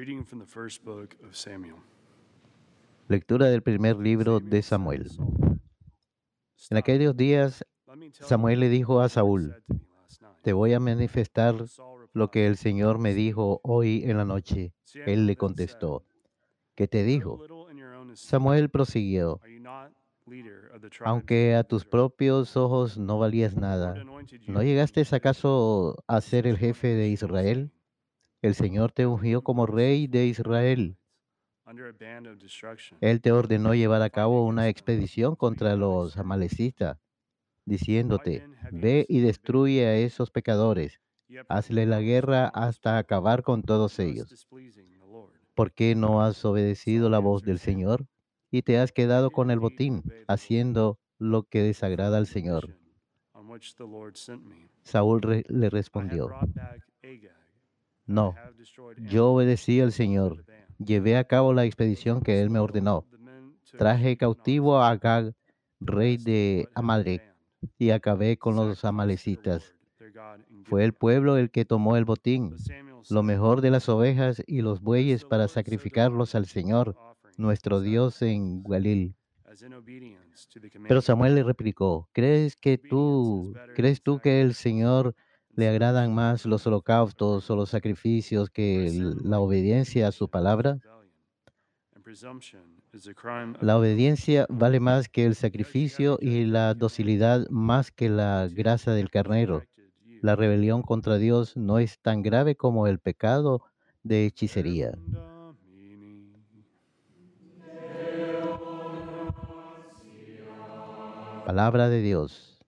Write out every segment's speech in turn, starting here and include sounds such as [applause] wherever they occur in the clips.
reading from the first book of Samuel. Lectura del primer libro de Samuel. En aquellos días, Samuel le dijo a Saúl, te voy a manifestar lo que el Señor me dijo hoy en la noche. Él le contestó, ¿qué te dijo? Samuel prosiguió, aunque a tus propios ojos no valías nada, ¿no llegaste acaso a ser el jefe de Israel? El Señor te ungió como rey de Israel. Él te ordenó llevar a cabo una expedición contra los amalecitas, diciéndote, ve y destruye a esos pecadores, hazle la guerra hasta acabar con todos ellos. ¿Por qué no has obedecido la voz del Señor y te has quedado con el botín, haciendo lo que desagrada al Señor? Saúl le respondió, no, yo obedecí al Señor, llevé a cabo la expedición que Él me ordenó. Traje cautivo a Agag, rey de Amalek, y acabé con los amalecitas. Fue el pueblo el que tomó el botín, lo mejor de las ovejas y los bueyes para sacrificarlos al Señor, nuestro Dios en Galil. Pero Samuel le replicó, ¿crees que tú, crees tú que el Señor le agradan más los holocaustos o los sacrificios que la obediencia a su palabra? La obediencia vale más que el sacrificio y la docilidad más que la grasa del carnero. La rebelión contra Dios no es tan grave como el pecado de hechicería. Palabra de Dios.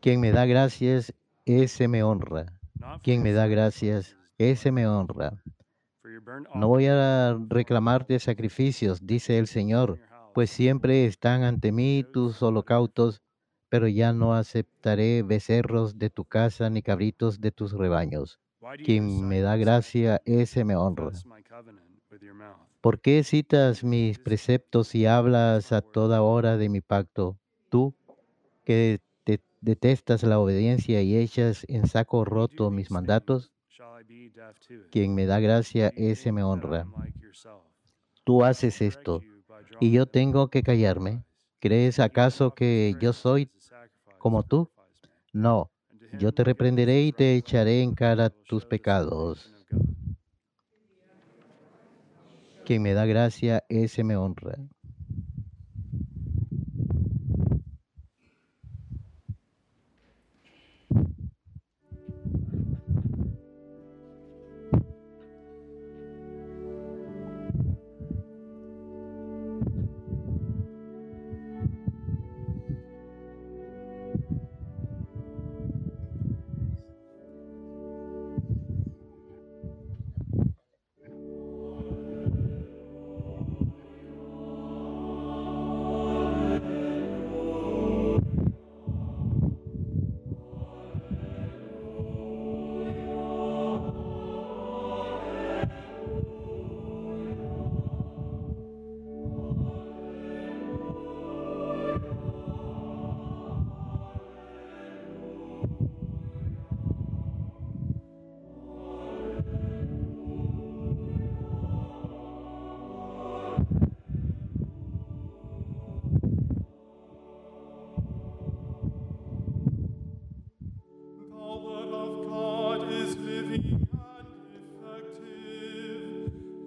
Quien me da gracias, ese me honra. Quien me da gracias, ese me honra. No voy a reclamarte sacrificios, dice el Señor, pues siempre están ante mí tus holocaustos, pero ya no aceptaré becerros de tu casa ni cabritos de tus rebaños. Quien me da gracia, ese me honra. ¿Por qué citas mis preceptos y hablas a toda hora de mi pacto? Tú, que detestas la obediencia y echas en saco roto mis mandatos, quien me da gracia, ese me honra. Tú haces esto y yo tengo que callarme. ¿Crees acaso que yo soy como tú? No, yo te reprenderé y te echaré en cara tus pecados. Quien me da gracia, ese me honra.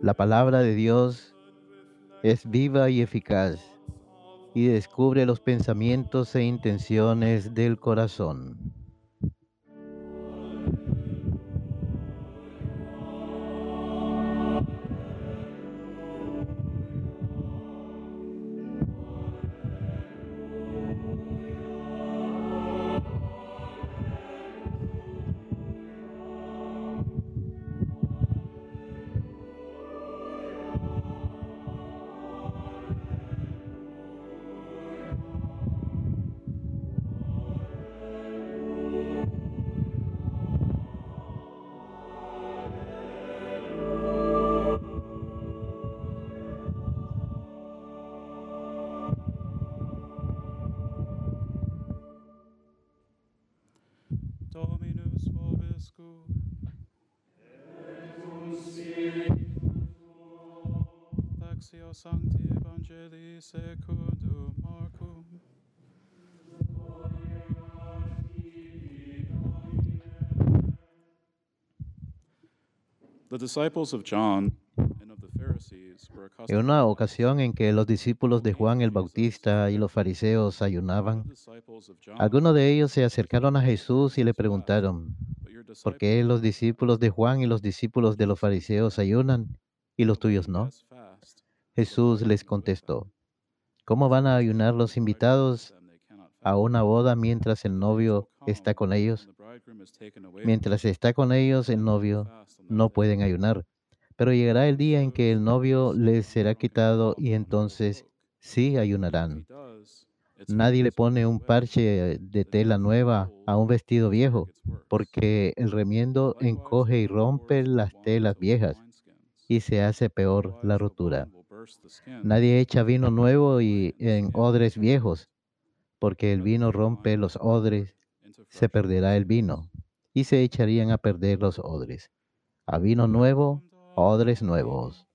La palabra de Dios es viva y eficaz y descubre los pensamientos e intenciones del corazón. Dominus vobiscum. Lectio Sancti Evangelii secundum Marcum. The disciples of John and of the Pharisees were En accustomed una ocasión en que los discípulos de Juan el Bautista y los fariseos ayunaban, disciples of John, algunos de ellos se acercaron a Jesús y le preguntaron, ¿por qué los discípulos de Juan y los discípulos de los fariseos ayunan y los tuyos no? Jesús les contestó, ¿cómo van a ayunar los invitados a una boda mientras el novio está con ellos? Mientras está con ellos el novio, no pueden ayunar. Pero llegará el día en que el novio les será quitado y entonces sí ayunarán. Nadie le pone un parche de tela nueva a un vestido viejo, porque el remiendo encoge y rompe las telas viejas y se hace peor la rotura. Nadie echa vino nuevo y en odres viejos, porque el vino rompe los odres, se perderá el vino y se echarían a perder los odres. A vino nuevo, odres nuevos.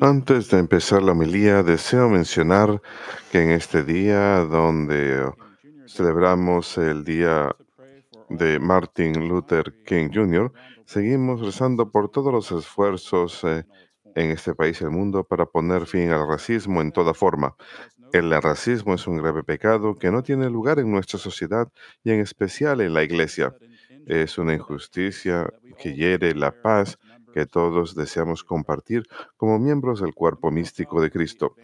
Antes de empezar la homilía, deseo mencionar que en este día donde celebramos el día de Martin Luther King Jr., seguimos rezando por todos los esfuerzos eh, en este país y el mundo para poner fin al racismo en toda forma. El racismo es un grave pecado que no tiene lugar en nuestra sociedad y en especial en la iglesia. Es una injusticia que hiere la paz que todos deseamos compartir como miembros del cuerpo místico de Cristo.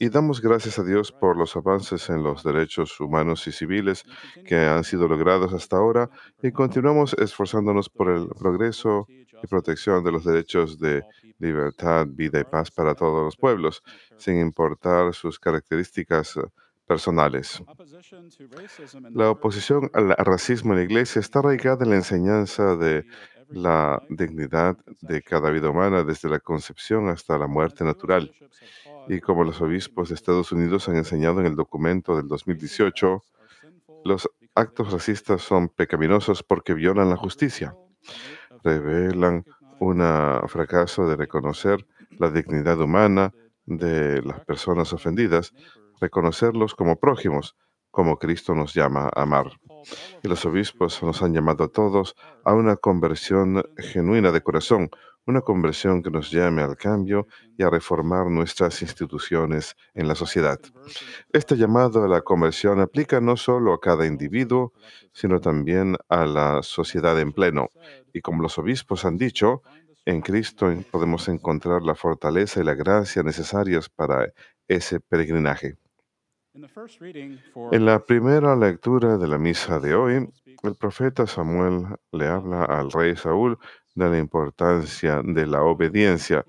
Y damos gracias a Dios por los avances en los derechos humanos y civiles que han sido logrados hasta ahora y continuamos esforzándonos por el progreso y protección de los derechos de libertad, vida y paz para todos los pueblos, sin importar sus características personales. La oposición al racismo en la iglesia está arraigada en la enseñanza de la dignidad de cada vida humana desde la concepción hasta la muerte natural. Y como los obispos de Estados Unidos han enseñado en el documento del 2018, los actos racistas son pecaminosos porque violan la justicia, revelan un fracaso de reconocer la [clears throat] dignidad humana de las personas ofendidas, reconocerlos como prójimos, como Cristo nos llama a amar. Y los obispos nos han llamado a todos a una conversión genuina de corazón, una conversión que nos llame al cambio y a reformar nuestras instituciones en la sociedad. Este llamado a la conversión aplica no solo a cada individuo, sino también a la sociedad en pleno. Y como los obispos han dicho, en Cristo podemos encontrar la fortaleza y la gracia necesarias para ese peregrinaje. En la primera lectura de la misa de hoy, el profeta Samuel le habla al rey Saúl de la importancia de la obediencia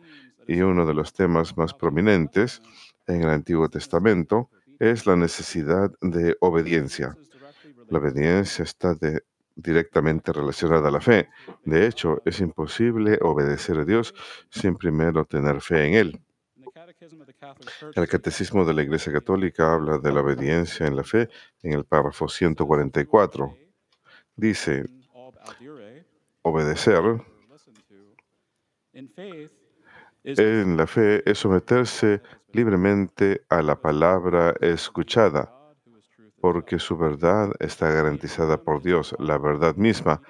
y uno de los temas más prominentes en el Antiguo Testamento es la necesidad de obediencia. La obediencia está directamente relacionada a la fe. De hecho, es imposible obedecer a Dios sin primero tener fe en Él. El Catecismo de la Iglesia Católica habla de la obediencia en la fe en el párrafo 144. Dice, obedecer en la fe es someterse libremente a la palabra escuchada, porque su verdad está garantizada por Dios, la verdad misma.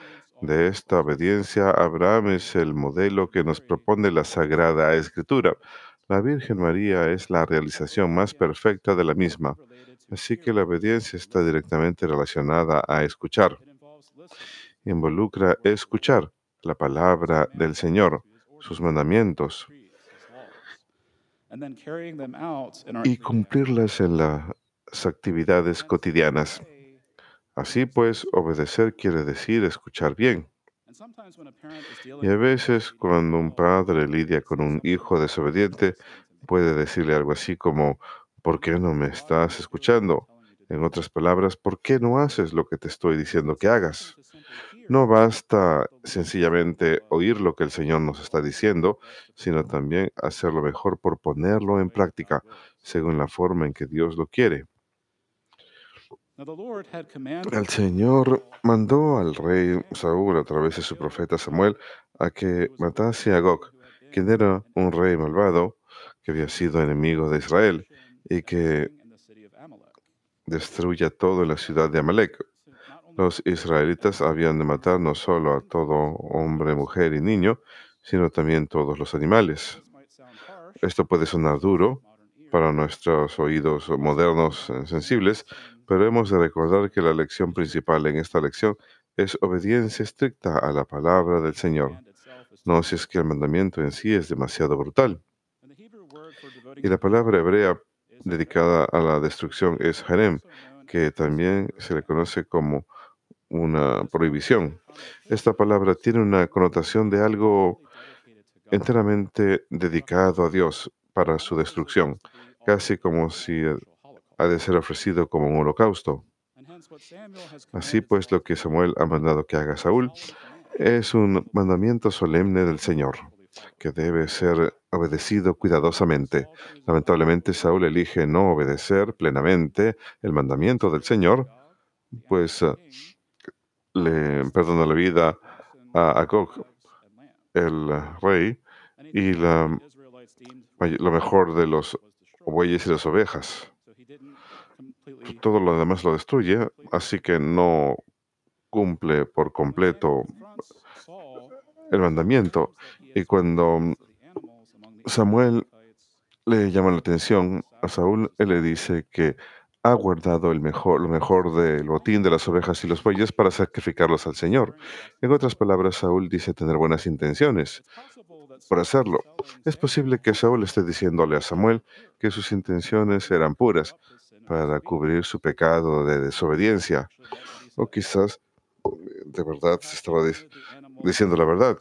De esta obediencia, Abraham es el modelo que nos propone la Sagrada Escritura. La Virgen María es la realización más perfecta de la misma. Así que la obediencia está directamente relacionada a escuchar. Involucra escuchar la palabra del Señor, sus mandamientos, y cumplirlas en las actividades cotidianas. Así pues, obedecer quiere decir escuchar bien. Y a veces cuando un padre lidia con un hijo desobediente, puede decirle algo así como, ¿por qué no me estás escuchando? En otras palabras, ¿por qué no haces lo que te estoy diciendo que hagas? No basta sencillamente oír lo que el Señor nos está diciendo, sino también hacerlo mejor por ponerlo en práctica, según la forma en que Dios lo quiere. El Señor mandó al rey Saúl a través de su profeta Samuel a que matase a Gog, quien era un rey malvado que había sido enemigo de Israel y que destruya todo en la ciudad de Amalek. Los israelitas habían de matar no solo a todo hombre, mujer y niño, sino también todos los animales. Esto puede sonar duro para nuestros oídos modernos sensibles, pero hemos de recordar que la lección principal en esta lección es obediencia estricta a la palabra del Señor. No si es que el mandamiento en sí es demasiado brutal. Y la palabra hebrea dedicada a la destrucción es harem, que también se le conoce como una prohibición. Esta palabra tiene una connotación de algo enteramente dedicado a Dios para su destrucción, casi como si ha de ser ofrecido como un holocausto. Así pues, lo que Samuel ha mandado que haga Saúl es un mandamiento solemne del Señor, que debe ser obedecido cuidadosamente. Lamentablemente, Saúl elige no obedecer plenamente el mandamiento del Señor, pues le perdona la vida a Agog, el rey, y la, lo mejor de los bueyes y las ovejas. Todo lo demás lo destruye, así que no cumple por completo el mandamiento. Y cuando Samuel le llama la atención a Saúl, él le dice que ha guardado el mejor, lo mejor del botín de las ovejas y los bueyes para sacrificarlos al Señor. En otras palabras, Saúl dice tener buenas intenciones por hacerlo. Es posible que Saúl esté diciéndole a Samuel que sus intenciones eran puras para cubrir su pecado de desobediencia. O quizás de verdad se estaba diciendo la verdad.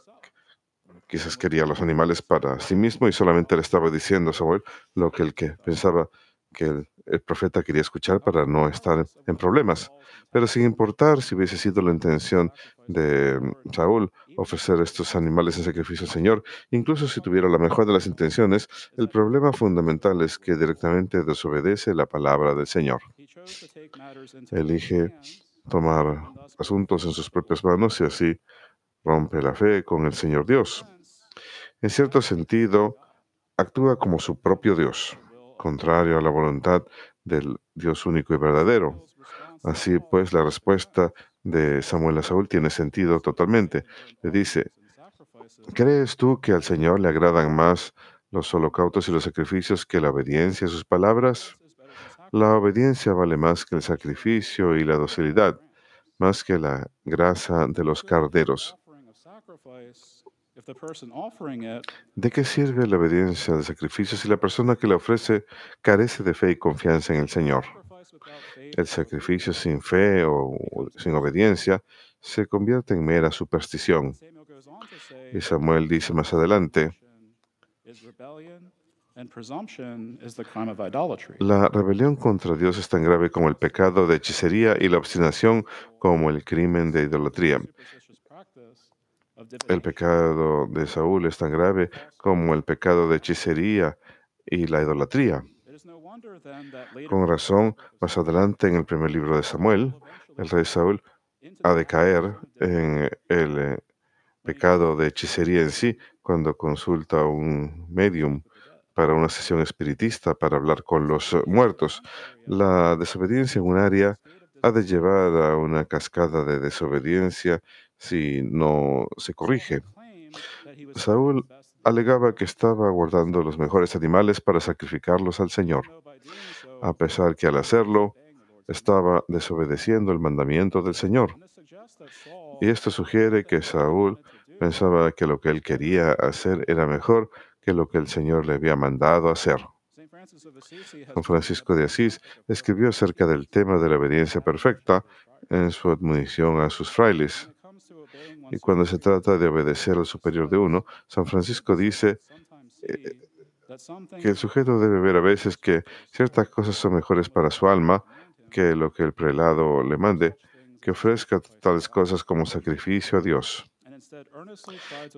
Quizás quería los animales para sí mismo y solamente le estaba diciendo a Samuel lo que el que pensaba que el, profeta quería escuchar para no estar en problemas. Pero sin importar si hubiese sido la intención de mm, Saúl ofrecer estos animales en sacrificio al Señor, incluso si tuviera la mejor de las intenciones, el problema fundamental es que directamente desobedece la palabra del Señor. Elige tomar asuntos en sus propias manos y así rompe la fe con el Señor Dios. En cierto sentido, actúa como su propio Dios contrario a la voluntad del Dios único y verdadero. Así pues, la respuesta de Samuel a Saúl tiene sentido totalmente. Le dice, ¿crees tú que al Señor le agradan más los holocaustos y los sacrificios que la obediencia a sus palabras? La obediencia vale más que el sacrificio y la docilidad, más que la grasa de los carderos. ¿De qué sirve la obediencia de sacrificio si la persona que la ofrece carece de fe y confianza en el Señor? El sacrificio sin fe o sin obediencia se convierte en mera superstición. Y Samuel dice más adelante, la rebelión contra Dios es tan grave como el pecado de hechicería y la obstinación como el crimen de idolatría. El pecado de Saúl es tan grave como el pecado de hechicería y la idolatría. Con razón, más adelante en el primer libro de Samuel, el rey Saúl ha de caer en el eh, pecado de hechicería en sí cuando consulta a un medium para una sesión espiritista para hablar con los muertos. La desobediencia en un área ha de llevar a una cascada de desobediencia si no se corrige. Saúl alegaba que estaba guardando los mejores animales para sacrificarlos al Señor, a pesar que al hacerlo estaba desobedeciendo el mandamiento del Señor. Y esto sugiere que Saúl pensaba que lo que él quería hacer era mejor que lo que el Señor le había mandado hacer. San Francisco de Asís escribió acerca del tema de la obediencia perfecta en su admonición a sus frailes. Y cuando se trata de obedecer al superior de uno, San Francisco dice eh, que el sujeto debe ver a veces que ciertas cosas son mejores para su alma que lo que el prelado le mande, que ofrezca tales cosas como sacrificio a Dios.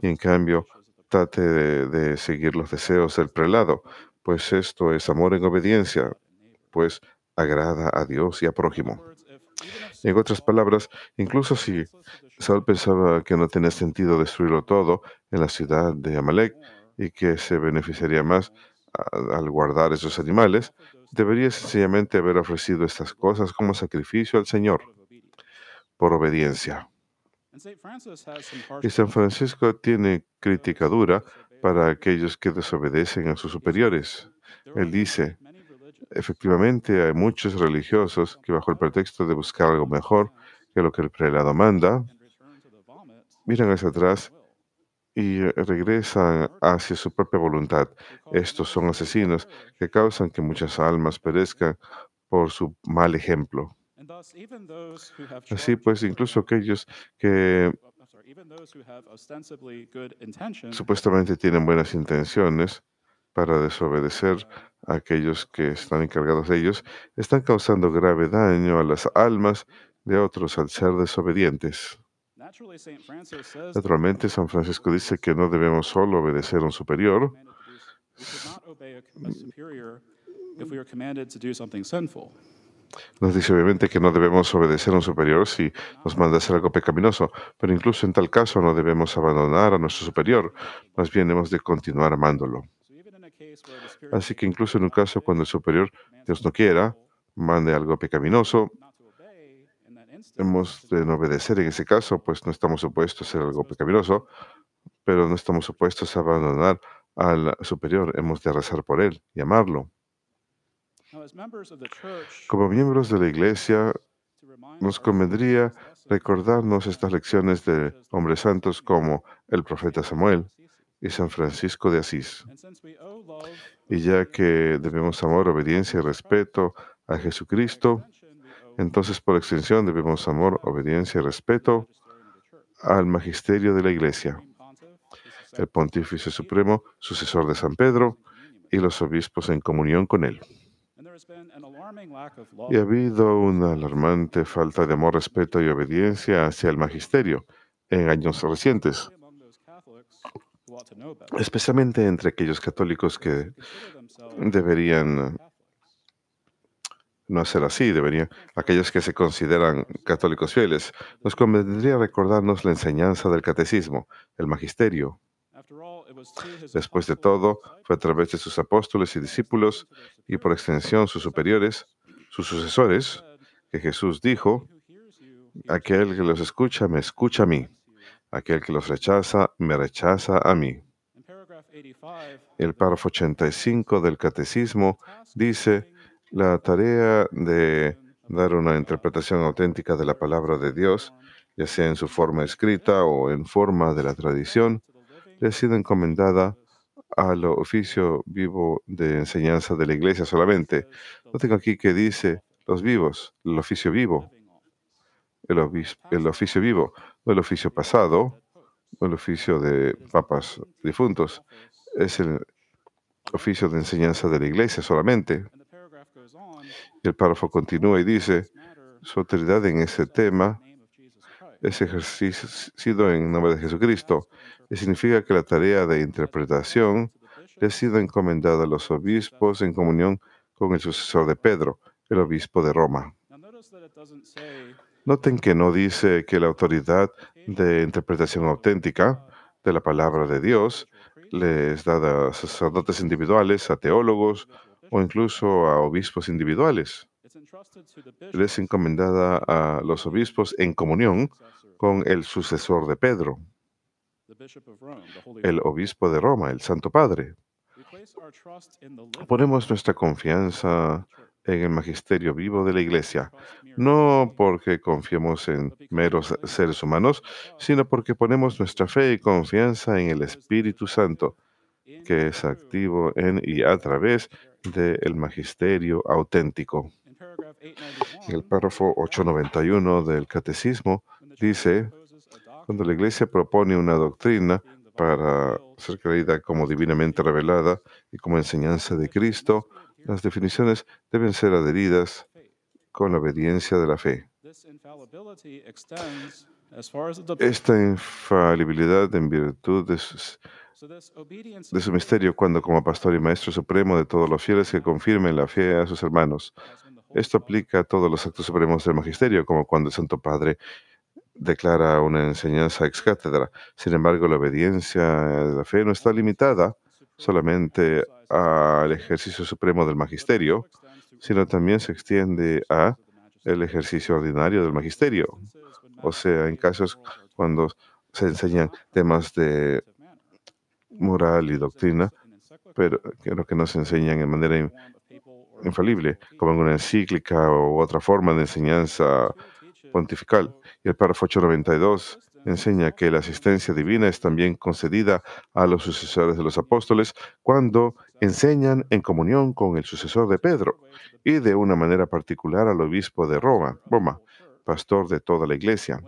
Y en cambio, trate de, seguir los deseos del prelado, pues esto es amor en obediencia, pues agrada a Dios y a prójimo. En otras palabras, incluso si Saul pensaba que no tenía sentido destruirlo todo en la ciudad de Amalek y que se beneficiaría más al guardar esos animales, debería sencillamente haber ofrecido estas cosas como sacrificio al Señor por obediencia. Y San Francisco tiene crítica dura para aquellos que desobedecen a sus superiores. Él dice, efectivamente hay muchos religiosos que bajo el pretexto de buscar algo mejor que lo que el prelado manda, miran hacia atrás y regresan hacia su propia voluntad. Estos son asesinos que causan que muchas almas perezcan por su mal ejemplo. Así pues, incluso aquellos que supuestamente tienen buenas intenciones para desobedecer a aquellos que están encargados de ellos, están causando grave daño a las almas de otros al ser desobedientes. Naturalmente, San Francisco dice que no debemos solo obedecer a un superior, nos dice obviamente que no debemos obedecer a un superior si nos manda a hacer algo pecaminoso, pero incluso en tal caso no debemos abandonar a nuestro superior, más bien hemos de continuar amándolo. Así que incluso en un caso cuando el superior, Dios no quiera, mande algo pecaminoso, hemos de no obedecer en ese caso, pues no estamos supuestos a hacer algo pecaminoso, pero no estamos supuestos a abandonar al superior, hemos de rezar por él y amarlo. Como miembros de la Iglesia, nos convendría recordarnos estas lecciones de hombres santos como el profeta Samuel y San Francisco de Asís. Y ya que debemos amor, obediencia y respeto a Jesucristo, entonces por extensión debemos amor, obediencia y respeto al magisterio de la Iglesia, el pontífice supremo, sucesor de San Pedro, y los obispos en comunión con él. Y ha habido una alarmante falta de amor, respeto y obediencia hacia el magisterio en años recientes, especialmente entre aquellos católicos que deberían no ser así, deberían, aquellos que se consideran católicos fieles, nos convendría recordarnos la enseñanza del catecismo, el magisterio, Después de todo, fue a través de sus apóstoles y discípulos y por extensión sus superiores, sus sucesores, que Jesús dijo, aquel que los escucha, me escucha a mí. Aquel que los rechaza, me rechaza a mí. El párrafo 85 del Catecismo dice, la tarea de dar una interpretación auténtica de la palabra de Dios, ya sea en su forma escrita o en forma de la tradición, le ha sido encomendada al oficio vivo de enseñanza de la iglesia solamente. No tengo aquí que dice los vivos, el oficio vivo, el, el oficio vivo, no el oficio pasado, no el oficio de papas difuntos, es el oficio de enseñanza de la iglesia solamente. el párrafo continúa y dice, su autoridad en ese tema es ejercido en nombre de Jesucristo y significa que la tarea de interpretación le ha sido encomendada a los obispos en comunión con el sucesor de Pedro, el obispo de Roma. Noten que no dice que la autoridad de interpretación auténtica de la palabra de Dios le es dada a sacerdotes individuales, a teólogos o incluso a obispos individuales. Le es encomendada a los obispos en comunión con el sucesor de Pedro el obispo de Roma, el Santo Padre. Ponemos nuestra confianza en el magisterio vivo de la Iglesia, no porque confiemos en meros seres humanos, sino porque ponemos nuestra fe y confianza en el Espíritu Santo, que es activo en y a través del magisterio auténtico. En el párrafo 891 del Catecismo dice, Cuando la Iglesia propone una doctrina para ser creída como divinamente revelada y como enseñanza de Cristo, las definiciones deben ser adheridas con la obediencia de la fe. Esta infalibilidad en virtud de, de su misterio cuando como pastor y maestro supremo de todos los fieles que confirmen la fe a sus hermanos. Esto aplica a todos los actos supremos del magisterio, como cuando el Santo Padre declara una enseñanza ex cátedra. Sin embargo, la obediencia de la fe no está limitada solamente al ejercicio supremo del magisterio, sino también se extiende a el ejercicio ordinario del magisterio. O sea, en casos cuando se enseñan temas de moral y doctrina, pero lo que no se enseñan en manera infalible, como en una encíclica u otra forma de enseñanza pontifical. Y el párrafo 892 enseña que la asistencia divina es también concedida a los sucesores de los apóstoles cuando enseñan en comunión con el sucesor de Pedro y de una manera particular al obispo de Roma, pastor de toda la iglesia.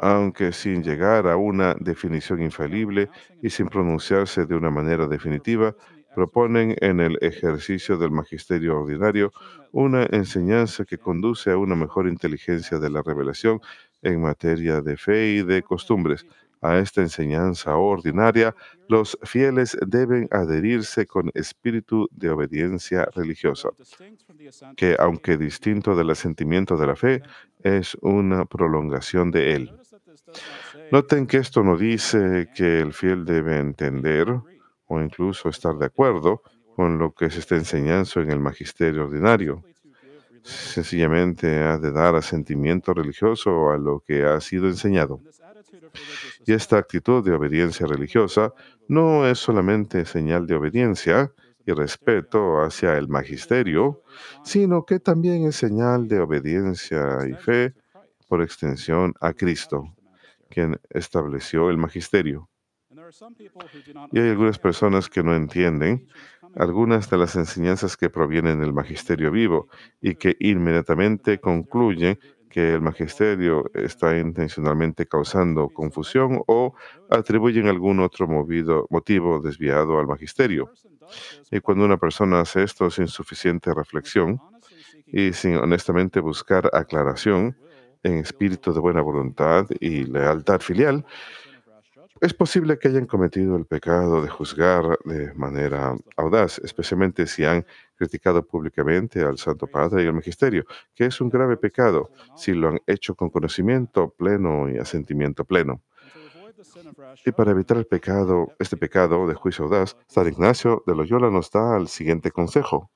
Aunque sin llegar a una definición infalible y sin pronunciarse de una manera definitiva, proponen en el ejercicio del magisterio ordinario una enseñanza que conduce a una mejor inteligencia de la revelación en materia de fe y de costumbres. A esta enseñanza ordinaria, los fieles deben adherirse con espíritu de obediencia religiosa, que aunque distinto del asentimiento de la fe, es una prolongación de él. Noten que esto no dice que el fiel debe entender o incluso estar de acuerdo con lo que se está enseñando en el magisterio ordinario. Sencillamente ha de dar asentimiento religioso a lo que ha sido enseñado. Y esta actitud de obediencia religiosa no es solamente señal de obediencia y respeto hacia el magisterio, sino que también es señal de obediencia y fe por extensión a Cristo, quien estableció el magisterio. Y hay algunas personas que no entienden algunas de las enseñanzas que provienen del magisterio vivo y que inmediatamente concluyen que el magisterio está intencionalmente causando confusión o atribuyen algún otro motivo desviado al magisterio. Y cuando una persona hace esto sin suficiente reflexión y sin honestamente buscar aclaración en espíritu de buena voluntad y lealtad filial, es posible que hayan cometido el pecado de juzgar de manera audaz, especialmente si han criticado públicamente al Santo Padre y al Magisterio, que es un grave pecado si lo han hecho con conocimiento pleno y asentimiento pleno. Y para evitar el pecado, este pecado de juicio audaz, San Ignacio de Loyola nos da el siguiente consejo.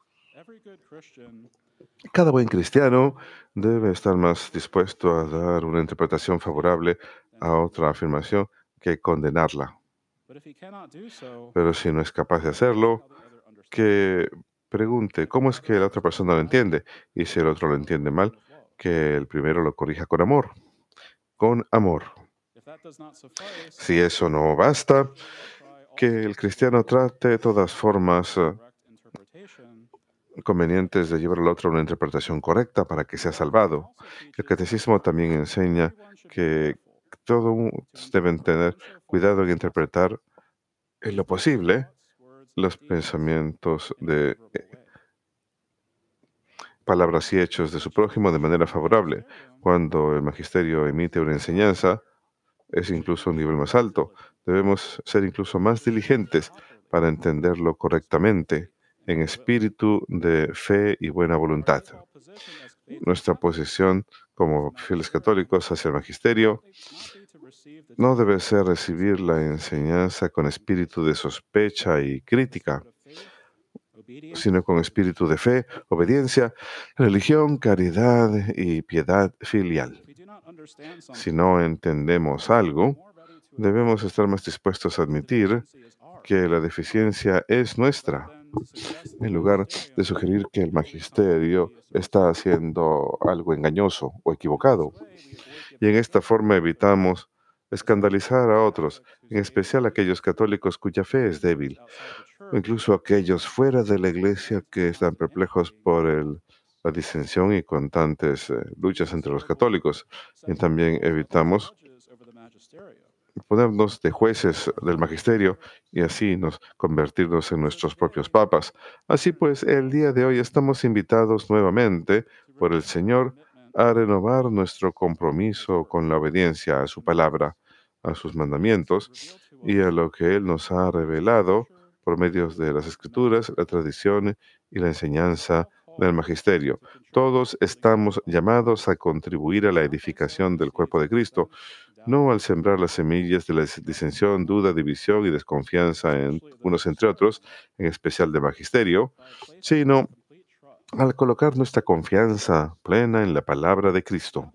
Cada buen cristiano debe estar más dispuesto a dar una interpretación favorable a otra afirmación que condenarla. Pero si no es capaz de hacerlo, que pregunte cómo es que la otra persona lo entiende y si el otro lo entiende mal, que el primero lo corrija con amor. Con amor. Si eso no basta, que el cristiano trate todas formas eh, convenientes de llevar al otro a una interpretación correcta para que sea salvado. El catecismo también enseña que todos deben tener cuidado en interpretar en lo posible los pensamientos de eh, palabras y hechos de su prójimo de manera favorable. Cuando el magisterio emite una enseñanza, es incluso un nivel más alto. Debemos ser incluso más diligentes para entenderlo correctamente en espíritu de fe y buena voluntad. Nuestra posición como fieles católicos hacia el magisterio no debe ser recibir la enseñanza con espíritu de sospecha y crítica, sino con espíritu de fe, obediencia, religión, caridad y piedad filial. Si no entendemos algo, debemos estar más dispuestos a admitir que la deficiencia es nuestra, en lugar de sugerir que el magisterio está haciendo algo engañoso o equivocado. Y en esta forma evitamos escandalizar a otros, en especial aquellos católicos cuya fe es débil, o incluso aquellos fuera de la iglesia que están perplejos por la disensión y constantes eh, luchas entre los católicos. Y también evitamos ponernos de jueces del magisterio y así nos convertirnos en nuestros propios papas. Así pues, el día de hoy estamos invitados nuevamente por el Señor a renovar nuestro compromiso con la obediencia a su palabra, a sus mandamientos y a lo que Él nos ha revelado por medios de las escrituras, la tradición y la enseñanza del magisterio. Todos estamos llamados a contribuir a la edificación del cuerpo de Cristo, no al sembrar las semillas de la disensión, duda, división y desconfianza en unos entre otros, en especial de magisterio, sino al colocar nuestra confianza plena en la palabra de Cristo,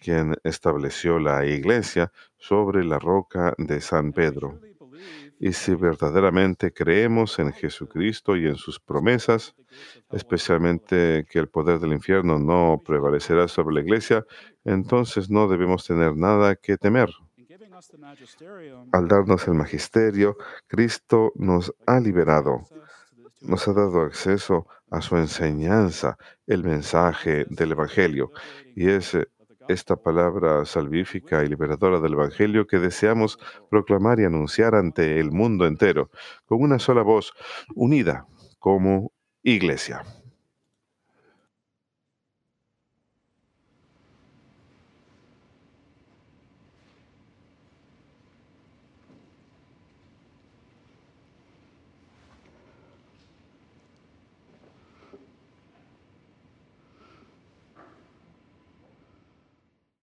quien estableció la iglesia sobre la roca de San Pedro. Y si verdaderamente creemos en Jesucristo y en sus promesas, especialmente que el poder del infierno no prevalecerá sobre la iglesia, entonces no debemos tener nada que temer. Al darnos el magisterio, Cristo nos ha liberado, nos ha dado acceso a su enseñanza, el mensaje del Evangelio, y es esta palabra salvífica y liberadora del Evangelio que deseamos proclamar y anunciar ante el mundo entero, con una sola voz, unida como iglesia.